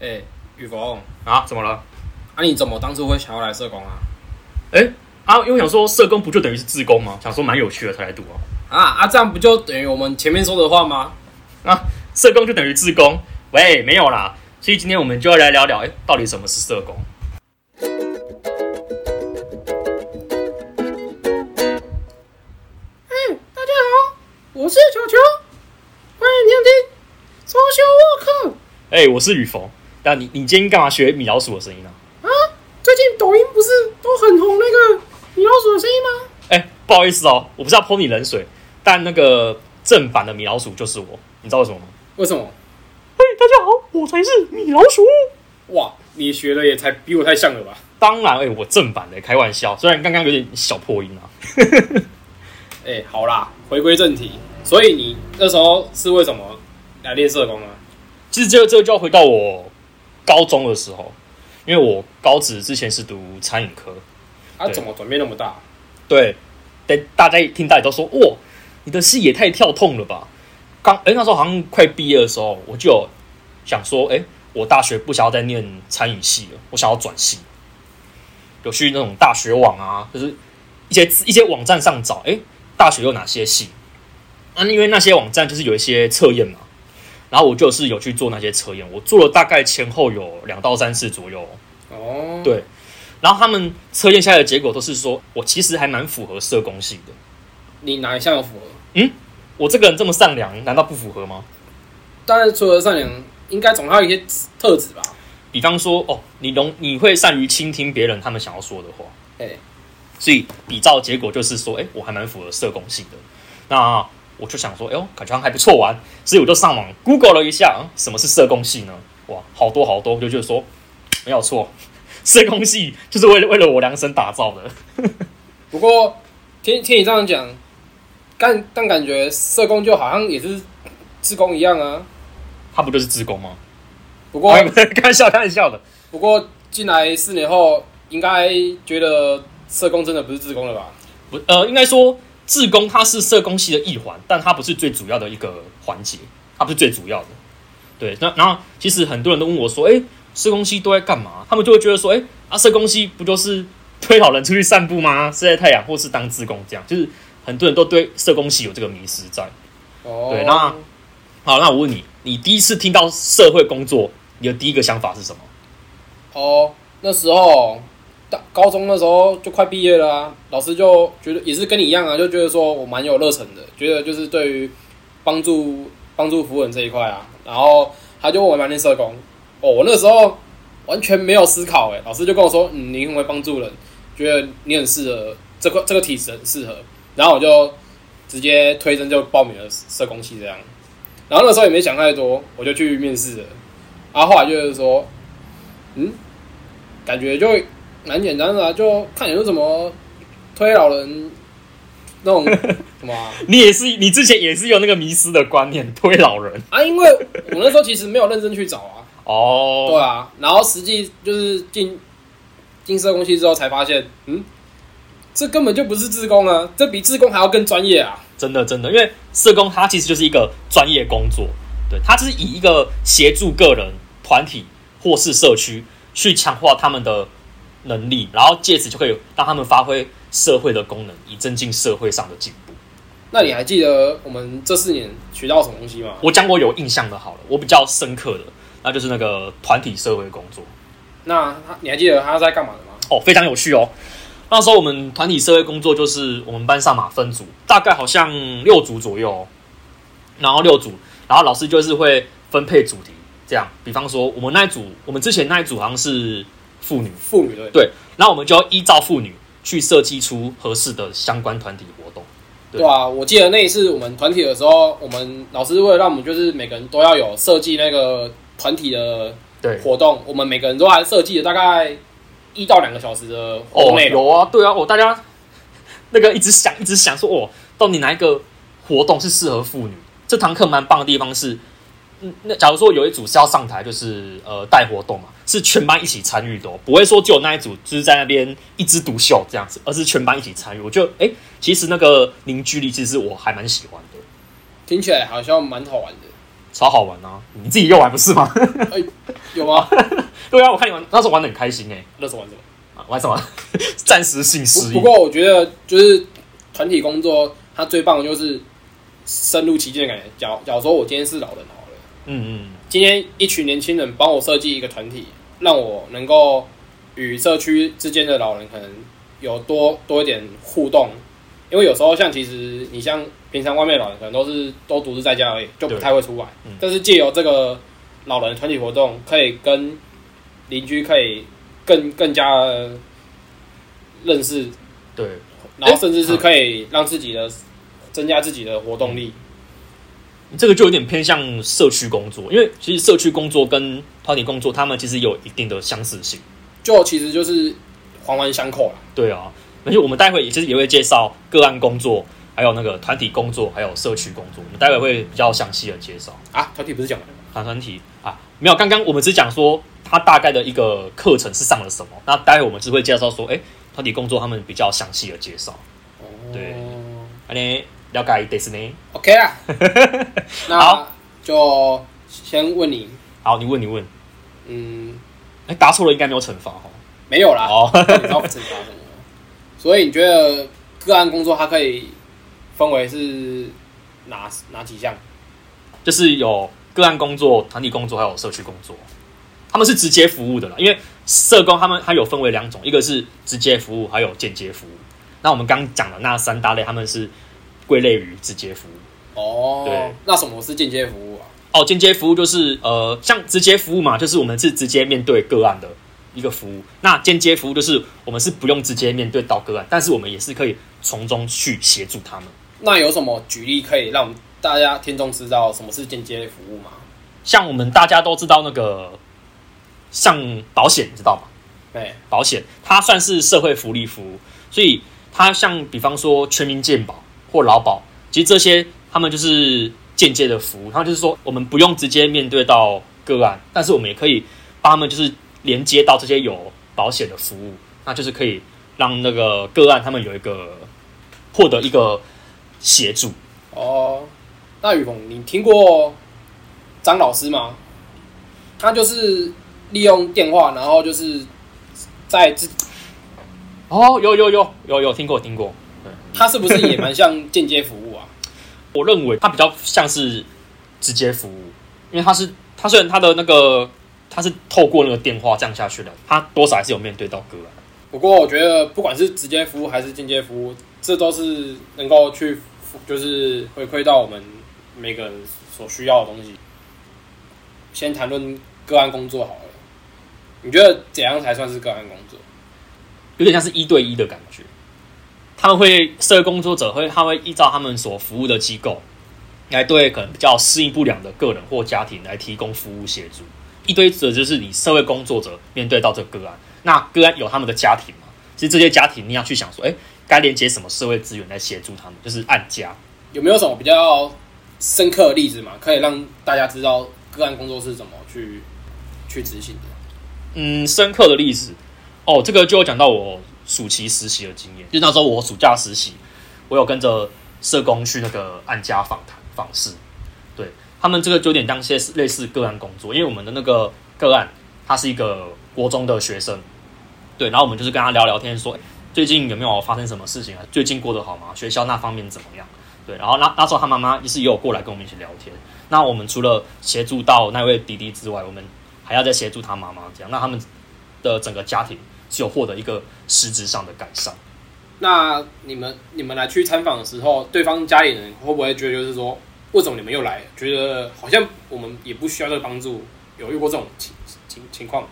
哎、欸，雨峰啊，怎么了？啊，你怎么当初会想要来社工啊？哎、欸，啊，因为我想说社工不就等于是自工吗？想说蛮有趣的才来读哦。啊啊，这样不就等于我们前面说的话吗？啊，社工就等于自工？喂，没有啦。所以今天我们就要来聊聊，哎、欸，到底什么是社工大家好？我是球球，欢迎收听 Social Worker。哎、欸，我是雨逢。但你你今天干嘛学米老鼠的声音呢、啊？啊，最近抖音不是都很红那个米老鼠的声音吗？哎、欸，不好意思哦，我不是要泼你冷水，但那个正版的米老鼠就是我，你知道为什么吗？为什么？嘿、欸，大家好，我才是米老鼠。哇，你学的也才比我太像了吧？当然，哎、欸，我正版的，开玩笑，虽然刚刚有点小破音啊。哎、欸，好啦，回归正题。所以你那时候是为什么来练社工呢？其实这个这个就要回到我高中的时候，因为我高职之前是读餐饮科。啊，怎么转变那么大？对，对，大家一听到也都说哇，你的视野太跳痛了吧？刚哎、欸，那时候好像快毕业的时候，我就有想说，哎、欸，我大学不想要再念餐饮系了，我想要转系。有去那种大学网啊，就是一些一些网站上找，哎、欸，大学有哪些系？那、啊、因为那些网站就是有一些测验嘛，然后我就是有去做那些测验，我做了大概前后有两到三次左右。哦，对，然后他们测验下来的结果都是说我其实还蛮符合社工系的。你哪一项有符合？嗯，我这个人这么善良，难道不符合吗？当然，除了善良，应该总还有一些特质吧。比方说，哦，你容你会善于倾听别人他们想要说的话。哎、欸，所以比照结果就是说，哎、欸，我还蛮符合社工系的。那我就想说，哎呦，感觉还不错玩，所以我就上网 Google 了一下，什么是社工系呢？哇，好多好多，我就觉得说没有错，社工系就是为了为了我量身打造的。不过听听你这样讲，但但感觉社工就好像也是自工一样啊，他不就是自工吗？不过 开玩笑开玩笑的。不过进来四年后，应该觉得社工真的不是自工了吧？不，呃，应该说。志工它是社工系的一环，但它不是最主要的一个环节，它不是最主要的。对，那然后其实很多人都问我说：“哎、欸，社工系都在干嘛？”他们就会觉得说：“哎、欸，啊，社工系不就是推老人出去散步吗？晒晒太阳，或是当自工这样？”就是很多人都对社工系有这个迷失在。哦，对，那好，那我问你，你第一次听到社会工作，你的第一个想法是什么？哦，那时候。高中的时候就快毕业了啊，老师就觉得也是跟你一样啊，就觉得说我蛮有热忱的，觉得就是对于帮助帮助扶人这一块啊，然后他就问我来念社工。哦，我那时候完全没有思考，哎，老师就跟我说，嗯，你很会帮助人，觉得你很适合这个这个体质很适合，然后我就直接推甄就报名了社工系这样，然后那时候也没想太多，我就去面试了，然后后来就是说，嗯，感觉就。蛮简单的啊，就看你是怎么推老人那种 什么、啊。你也是，你之前也是有那个迷失的观念，推老人啊。因为我那时候其实没有认真去找啊。哦。对啊，然后实际就是进进社工系之后才发现，嗯，这根本就不是志工啊，这比志工还要更专业啊。真的真的，因为社工它其实就是一个专业工作，对，它就是以一个协助个人、团体或是社区去强化他们的。能力，然后借此就可以让他们发挥社会的功能，以增进社会上的进步。那你还记得我们这四年学到什么东西吗？我讲我有印象的，好了，我比较深刻的，那就是那个团体社会工作。那你还记得他在干嘛的吗？哦，非常有趣哦。那时候我们团体社会工作就是我们班上嘛分组，大概好像六组左右，然后六组，然后老师就是会分配主题，这样。比方说我们那一组，我们之前那一组好像是。妇女，妇女对对，然后我们就要依照妇女去设计出合适的相关团体活动对。对啊，我记得那一次我们团体的时候，我们老师为了让我们就是每个人都要有设计那个团体的活动，我们每个人都还设计了大概一到两个小时的活动内容。哦，有啊，对啊，我大家那个一直想一直想说，哦，到底哪一个活动是适合妇女？这堂课蛮棒的地方是。嗯，那假如说有一组是要上台，就是呃带活动嘛，是全班一起参与的，不会说只有那一组就是在那边一枝独秀这样子，而是全班一起参与。我觉得，哎、欸，其实那个凝聚力，其实我还蛮喜欢的。听起来好像蛮好玩的。超好玩啊！你自己又玩不是吗？欸、有吗？对啊，我看你玩那时候玩的很开心哎、欸。那时候玩什么？啊、玩什么？暂时性失忆。不过我觉得就是团体工作，它最棒的就是深入其境的感觉。假假如说我今天是老人好了，嗯嗯，今天一群年轻人帮我设计一个团体，让我能够与社区之间的老人可能有多多一点互动。因为有时候像其实你像平常外面老人可能都是都独自在家而已，就不太会出来。嗯、但是借由这个老人团体活动，可以跟邻居可以更更加认识，对，然后甚至是可以让自己的增加自己的活动力。这个就有点偏向社区工作，因为其实社区工作跟团体工作，他们其实有一定的相似性，就其实就是环环相扣了。对啊。而且我们待会也其实也会介绍个案工作，还有那个团体工作，还有社区工作。我们待会会比较详细的介绍啊。团体不是讲完了吗？团团体啊，没有。刚刚我们只讲说他大概的一个课程是上了什么。那待会我们只会介绍说，哎、欸，团体工作他们比较详细的介绍。哦，对，那你了解的是呢？OK 啊，那就先问你。好，你问你问。嗯，哎、欸，答错了应该没有惩罚哈？没有啦。哦，你知道惩罚什么？所以你觉得个案工作它可以分为是哪哪几项？就是有个案工作、团体工作，还有社区工作。他们是直接服务的啦，因为社工他们它有分为两种，一个是直接服务，还有间接服务。那我们刚讲的那三大类，他们是归类于直接服务。哦，对，那什么是间接服务啊？哦，间接服务就是呃，像直接服务嘛，就是我们是直接面对个案的。一个服务，那间接服务就是我们是不用直接面对到个案，但是我们也是可以从中去协助他们。那有什么举例可以让大家听众知道什么是间接服务吗？像我们大家都知道那个，像保险，你知道吗？对，保险它算是社会福利服务，所以它像比方说全民健保或劳保，其实这些他们就是间接的服务。他就是说我们不用直接面对到个案，但是我们也可以帮他们就是。连接到这些有保险的服务，那就是可以让那个个案他们有一个获得一个协助。哦，那雨峰，你听过张老师吗？他就是利用电话，然后就是在自哦，有有有有有听过听过。对，他是不是也蛮像间接服务啊？我认为它比较像是直接服务，因为它是它虽然它的那个。它是透过那个电话这样下去的，它多少还是有面对到个案。不过我觉得，不管是直接服务还是间接服务，这都是能够去就是回馈到我们每个人所需要的东西。先谈论个案工作好了，你觉得怎样才算是个案工作？有点像是一对一的感觉。他们会社会工作者会，他会依照他们所服务的机构，来对可能比较适应不良的个人或家庭来提供服务协助。一堆者就是你社会工作者面对到这个个案，那个案有他们的家庭嘛？其实这些家庭你要去想说，哎，该连接什么社会资源来协助他们？就是按家有没有什么比较深刻的例子嘛？可以让大家知道个案工作是怎么去去执行的？嗯，深刻的例子哦，这个就有讲到我暑期实习的经验，就那时候我暑假实习，我有跟着社工去那个案家访谈访视。对他们这个就有点当些类似个案工作，因为我们的那个个案，他是一个国中的学生，对，然后我们就是跟他聊聊天，说最近有没有发生什么事情啊？最近过得好吗？学校那方面怎么样？对，然后那那时候他妈妈也是有过来跟我们一起聊天。那我们除了协助到那位弟弟之外，我们还要再协助他妈妈，这样，那他们的整个家庭是有获得一个实质上的改善。那你们你们来去参访的时候，对方家里人会不会觉得就是说？为什么你们又来？觉得好像我们也不需要这个帮助，有遇过这种情情情况？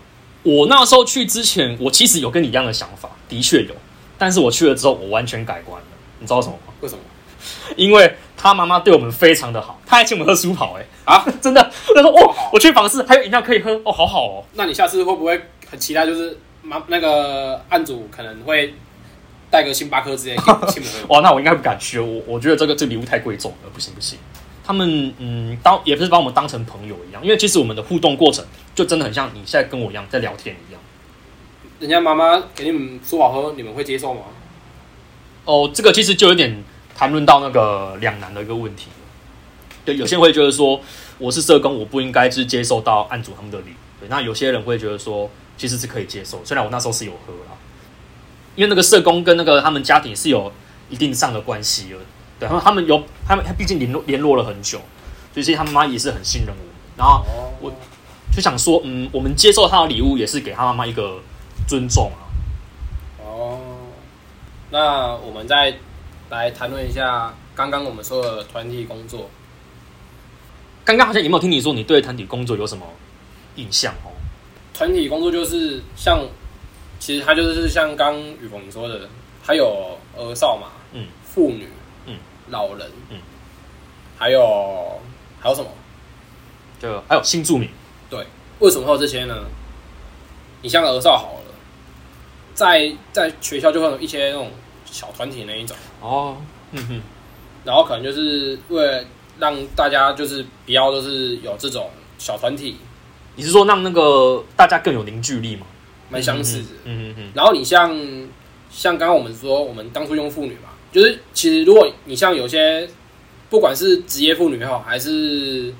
我那时候去之前，我其实有跟你一样的想法，的确有。但是我去了之后，我完全改观了。你知道什么吗？为什么？因为他妈妈对我们非常的好，他还请我们喝苏跑，哎啊，真的。他说：“哦，我去访视还有饮料可以喝，哦，好好哦。”那你下次会不会很期待？就是妈那个案主可能会带个星巴克之类？哇，那我应该不敢去。我我觉得这个这个礼物太贵重了，不行不行。他们嗯，当也不是把我们当成朋友一样，因为其实我们的互动过程就真的很像你现在跟我一样在聊天一样。人家妈妈给你们说好喝，你们会接受吗？哦，这个其实就有点谈论到那个两难的一个问题。对，有些人会觉得说，我是社工，我不应该是接受到案主他们的礼。对，那有些人会觉得说，其实是可以接受，虽然我那时候是有喝啦，因为那个社工跟那个他们家庭是有一定上的关系的。对，然后他们有他们，他毕竟联络联络了很久，所以他妈妈也是很信任我。然后我就想说，嗯，我们接受他的礼物也是给他妈妈一个尊重啊。哦，那我们再来谈论一下刚刚我们说的团体工作。刚刚好像有没有听你说你对团体工作有什么印象哦？团体工作就是像，其实他就是像刚雨峰说的，还有儿少嘛，嗯，妇女，嗯，老人，嗯，还有还有什么？就还有新住民。对，为什么会有这些呢？你像儿少好了，在在学校就会有一些那种小团体那一种哦，嗯哼，然后可能就是为了让大家就是不要就是有这种小团体。你是说让那个大家更有凝聚力吗？蛮相似的，嗯嗯嗯。然后你像像刚刚我们说，我们当初用妇女嘛，就是其实如果你像有些不管是职业妇女也好，还是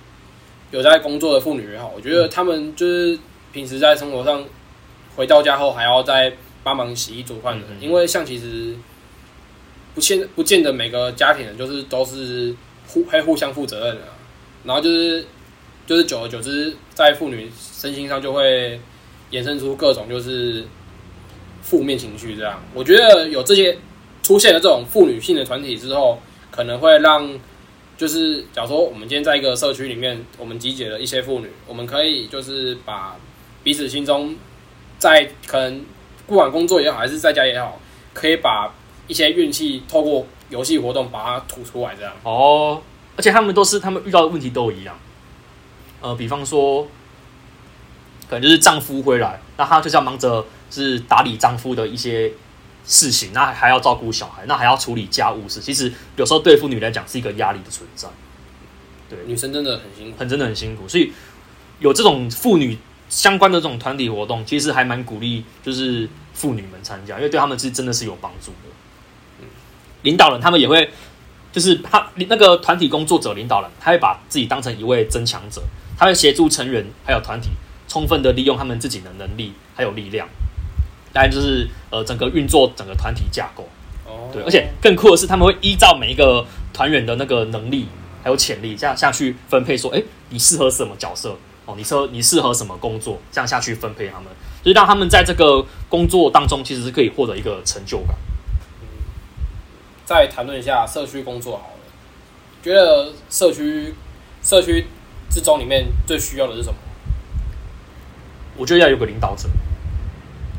有在工作的妇女也好，我觉得他们就是平时在生活上回到家后还要再帮忙洗衣煮饭的，嗯嗯，因为像其实不见不见得每个家庭人就是都是互还互相负责任的，然后就是。就是久而久之，在妇女身心上就会衍生出各种就是负面情绪。这样，我觉得有这些出现了这种妇女性的团体之后，可能会让就是假如说我们今天在一个社区里面，我们集结了一些妇女，我们可以就是把彼此心中在可能不管工作也好，还是在家也好，可以把一些怨气透过游戏活动把它吐出来。这样哦，而且他们都是他们遇到的问题都一样。呃，比方说，可能就是丈夫回来，那她就是要忙着是打理丈夫的一些事情，那还要照顾小孩，那还要处理家务事。其实有时候对妇女来讲是一个压力的存在。对，女生真的很辛苦，很真的很辛苦。所以有这种妇女相关的这种团体活动，其实还蛮鼓励，就是妇女们参加，因为对他们是真的是有帮助的。嗯，领导人他们也会，就是他那个团体工作者领导人，他会把自己当成一位增强者。他会协助成员还有团体，充分的利用他们自己的能力还有力量，当然就是呃整个运作整个团体架构。哦，对，而且更酷的是，他们会依照每一个团员的那个能力还有潜力，这样下去分配说，哎，你适合什么角色？哦，你适你适合什么工作？这样下去分配他们，就是让他们在这个工作当中，其实是可以获得一个成就感。嗯，再谈论一下社区工作好了，觉得社区社区。之中里面最需要的是什么？我觉得要有个领导者，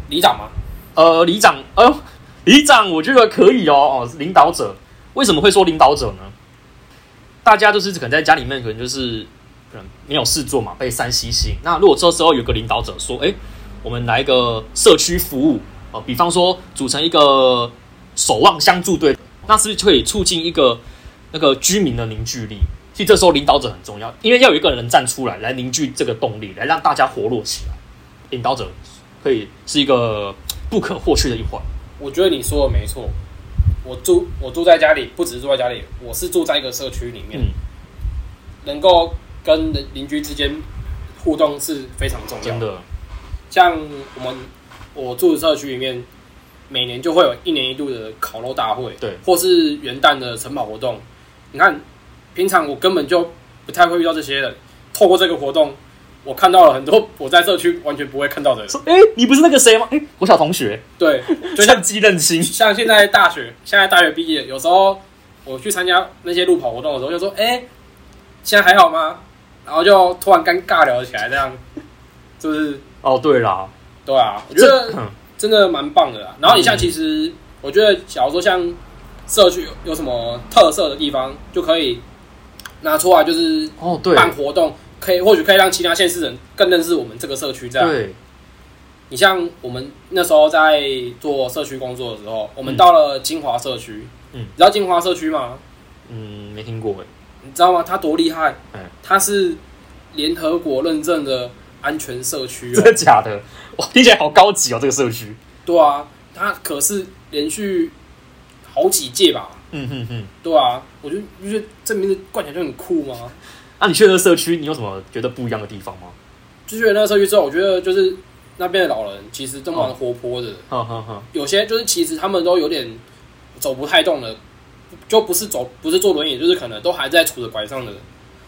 里长吗？呃，里长，哎呦，里长，我觉得可以哦。哦，领导者，为什么会说领导者呢？大家就是可能在家里面，可能就是可能没有事做嘛，被山吸吸引。那如果这时候有个领导者说：“哎，我们来一个社区服务哦，比方说组成一个守望相助队，那是不是可以促进一个那个居民的凝聚力？”其实这时候领导者很重要，因为要有一个人站出来，来凝聚这个动力，来让大家活络起来。领导者可以是一个不可或缺的一环。我觉得你说的没错。我住我住在家里，不只是住在家里，我是住在一个社区里面，嗯、能够跟邻居之间互动是非常重要的。真的，像我们我住的社区里面，每年就会有一年一度的烤肉大会，对，或是元旦的晨跑活动。你看。平常我根本就不太会遇到这些人，透过这个活动，我看到了很多我在社区完全不会看到的人。说，哎，你不是那个谁吗？哎，我小同学。对，就像机认亲。像现在大学，现在大学毕业，有时候我去参加那些路跑活动的时候，就说，哎，现在还好吗？然后就突然尴尬聊起来，这样，是不是？哦，对啦，对啊，我觉得真的蛮棒的啦。然后你像，其实我觉得，假如说像社区有什么特色的地方，就可以。拿出来就是哦，对，办活动可以，或许可以让其他县市人更认识我们这个社区。这样，对。你像我们那时候在做社区工作的时候，我们到了金华社区，嗯，你知道金华社区吗？嗯，没听过哎。你知道吗？它多厉害？嗯，它是联合国认证的安全社区。真的假的？哇，听起来好高级哦，这个社区。对啊，它可是连续好几届吧。嗯哼哼，对啊，我就觉得这名字冠起来就很酷嘛。那 你去那个社区，你有什么觉得不一样的地方吗？就去了那个社区之后，我觉得就是那边的老人其实都蛮活泼的。哈哈哈。有些就是其实他们都有点走不太动了，就不是走，不是坐轮椅，就是可能都还在杵着拐杖的。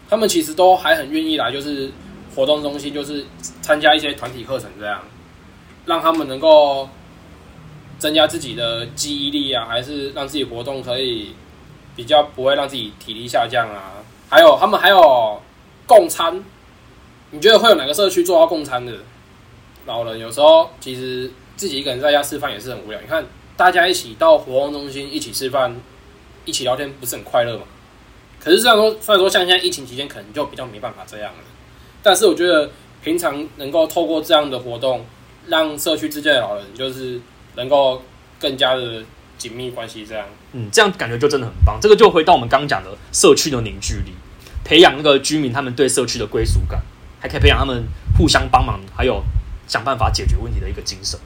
他们其实都还很愿意来，就是活动中心，就是参加一些团体课程，这样让他们能够增加自己的记忆力啊，还是让自己活动可以比较不会让自己体力下降啊。还有他们还有共餐，你觉得会有哪个社区做到共餐的？老人有时候其实自己一个人在家吃饭也是很无聊。你看大家一起到活动中心一起吃饭，一起聊天，不是很快乐吗？可是这样说，虽然说像现在疫情期间可能就比较没办法这样了，但是我觉得平常能够透过这样的活动，让社区之间的老人就是能够更加的紧密关系，这样，嗯，这样感觉就真的很棒。这个就回到我们刚刚讲的社区的凝聚力，培养那个居民他们对社区的归属感，还可以培养他们互相帮忙，还有想办法解决问题的一个精神。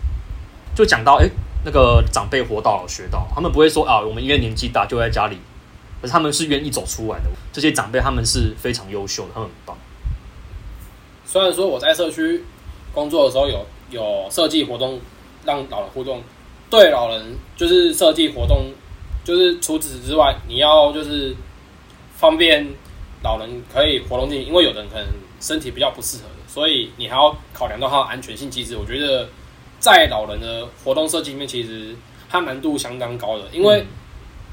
就讲到，哎，那个长辈活到老学到，他们不会说啊，我们因为年纪大就在家里。可是他们是愿意走出来的，这些长辈他们是非常优秀的，他们很棒。虽然说我在社区工作的时候有有设计活动让老人互动，对老人就是设计活动，就是除此之外，你要就是方便老人可以活动进，因为有的人可能身体比较不适合的，所以你还要考量到他的安全性机制。我觉得在老人的活动设计里面，其实它难度相当高的，因为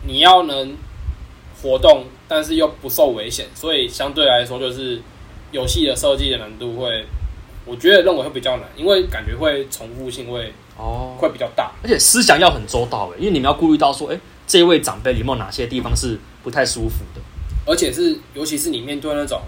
你要能。活动，但是又不受危险，所以相对来说，就是游戏的设计的难度会，我觉得认为会比较难，因为感觉会重复性会哦会比较大，而且思想要很周到诶，因为你们要顾虑到说，哎，这一位长辈有没有哪些地方是不太舒服的，而且是尤其是你面对那种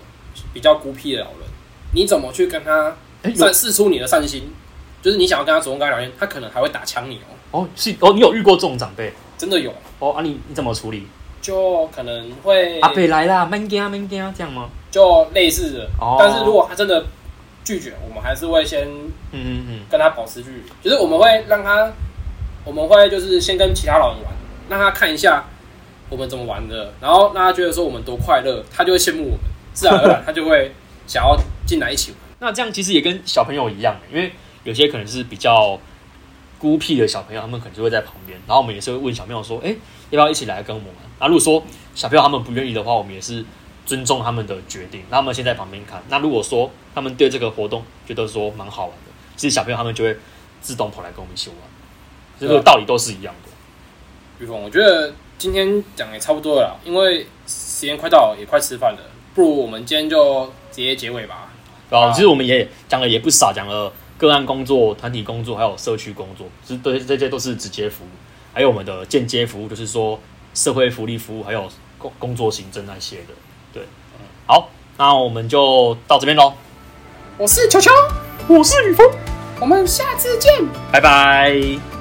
比较孤僻的老人，你怎么去跟他展示出你的善心？就是你想要跟他主动跟他聊天，他可能还会打枪你哦。哦，是哦，你有遇过这种长辈？真的有哦啊你，你你怎么处理？就可能会阿北来啦，慢点啊，慢点啊，这样吗？就类似的，哦、但是如果他真的拒绝，我们还是会先嗯嗯嗯跟他保持距离，嗯、就是我们会让他，我们会就是先跟其他老人玩，让他看一下我们怎么玩的，然后让他觉得说我们多快乐，他就会羡慕我们，自然而然他就会想要进来一起玩。那这样其实也跟小朋友一样，因为有些可能是比较孤僻的小朋友，他们可能就会在旁边，然后我们也是会问小朋友说，哎、欸，要不要一起来跟我们玩？那如果说小朋友他们不愿意的话，我们也是尊重他们的决定，那他们先在旁边看。那如果说他们对这个活动觉得说蛮好玩的，其实小朋友他们就会自动跑来跟我们一起玩。这个道理都是一样的。玉峰，我觉得今天讲也差不多了，因为时间快到了，也快吃饭了，不如我们今天就直接结尾吧。啊，其实我们也讲了也不少，讲了个案工作、团体工作，还有社区工作，其实对这些都是直接服务，还有我们的间接服务，就是说。社会福利服务还有工工作行政那些的，对，好，那我们就到这边喽。我是球球，我是雨峰，我们下次见，拜拜。